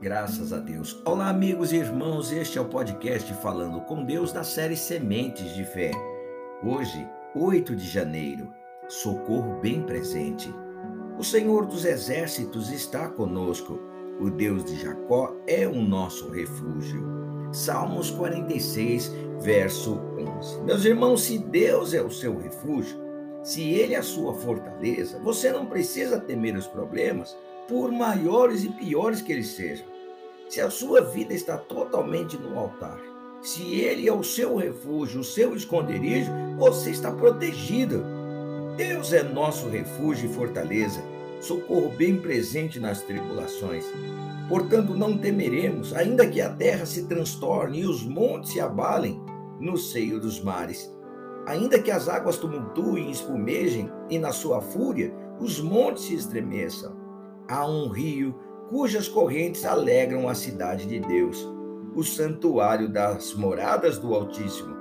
Graças a Deus. Olá, amigos e irmãos. Este é o podcast Falando com Deus da série Sementes de Fé. Hoje, 8 de janeiro, socorro bem presente. O Senhor dos Exércitos está conosco. O Deus de Jacó é o nosso refúgio. Salmos 46, verso 11. Meus irmãos, se Deus é o seu refúgio, se Ele é a sua fortaleza, você não precisa temer os problemas por maiores e piores que eles sejam. Se a sua vida está totalmente no altar, se ele é o seu refúgio, o seu esconderijo, você está protegido. Deus é nosso refúgio e fortaleza, socorro bem presente nas tribulações. Portanto, não temeremos, ainda que a terra se transtorne e os montes se abalem no seio dos mares. Ainda que as águas tumultuem e espumejem, e na sua fúria os montes se estremeçam há um rio cujas correntes alegram a cidade de Deus, o santuário das moradas do Altíssimo.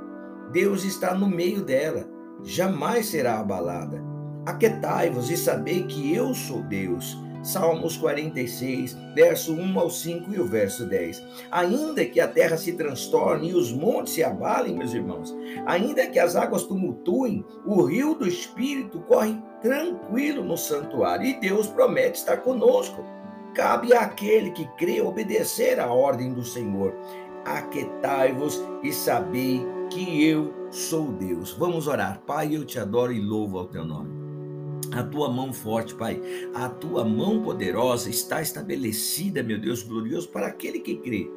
Deus está no meio dela, jamais será abalada. Aquetai-vos e sabei que eu sou Deus. Salmos 46, verso 1 ao 5 e o verso 10. Ainda que a terra se transtorne e os montes se abalem, meus irmãos, ainda que as águas tumultuem, o rio do Espírito corre tranquilo no santuário e Deus promete estar conosco. Cabe àquele que crê obedecer à ordem do Senhor. Aquetai-vos e sabei que eu sou Deus. Vamos orar. Pai, eu te adoro e louvo ao teu nome. A tua mão forte, Pai, a tua mão poderosa está estabelecida, meu Deus glorioso, para aquele que crê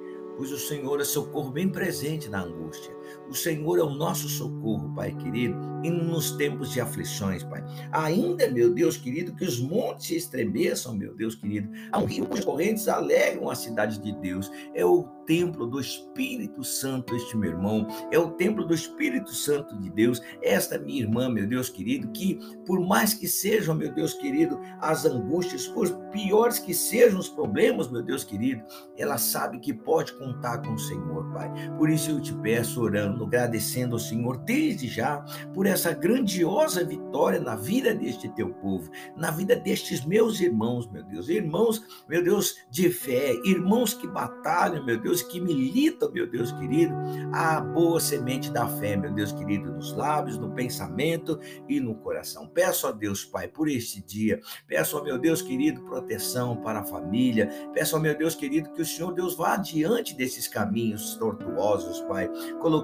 pois o Senhor é socorro bem presente na angústia. O Senhor é o nosso socorro, Pai querido, e nos tempos de aflições, Pai. Ainda, meu Deus querido, que os montes se estremeçam, meu Deus querido. Há um rio cujas correntes alegram a cidade de Deus. É o templo do Espírito Santo, este meu irmão. É o templo do Espírito Santo de Deus. Esta minha irmã, meu Deus querido, que por mais que sejam, meu Deus querido, as angústias, por piores que sejam os problemas, meu Deus querido, ela sabe que pode contar com o Senhor, Pai. Por isso eu te peço, orando, agradecendo ao Senhor desde já por essa grandiosa vitória na vida deste teu povo, na vida destes meus irmãos, meu Deus. Irmãos, meu Deus, de fé, irmãos que batalham, meu Deus, que militam, meu Deus querido, a boa semente da fé, meu Deus querido, nos lábios, no pensamento e no coração. Peço a Deus, Pai, por este dia. Peço ao meu Deus querido proteção para a família. Peço ao meu Deus querido que o Senhor Deus vá adiante desses caminhos tortuosos, Pai,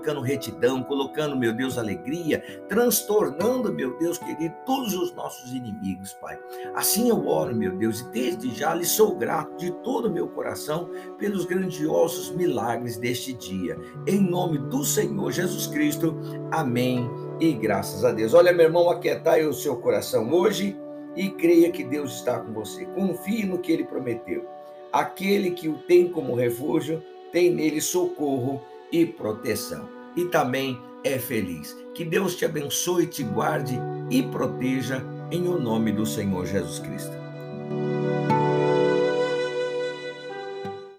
colocando retidão, colocando, meu Deus, alegria, transtornando, meu Deus querido, todos os nossos inimigos, Pai. Assim eu oro, meu Deus, e desde já lhe sou grato de todo o meu coração pelos grandiosos milagres deste dia. Em nome do Senhor Jesus Cristo. Amém. E graças a Deus. Olha, meu irmão, aquietai o seu coração hoje e creia que Deus está com você. Confie no que ele prometeu. Aquele que o tem como refúgio tem nele socorro e proteção. E também é feliz. Que Deus te abençoe, te guarde e proteja em o nome do Senhor Jesus Cristo.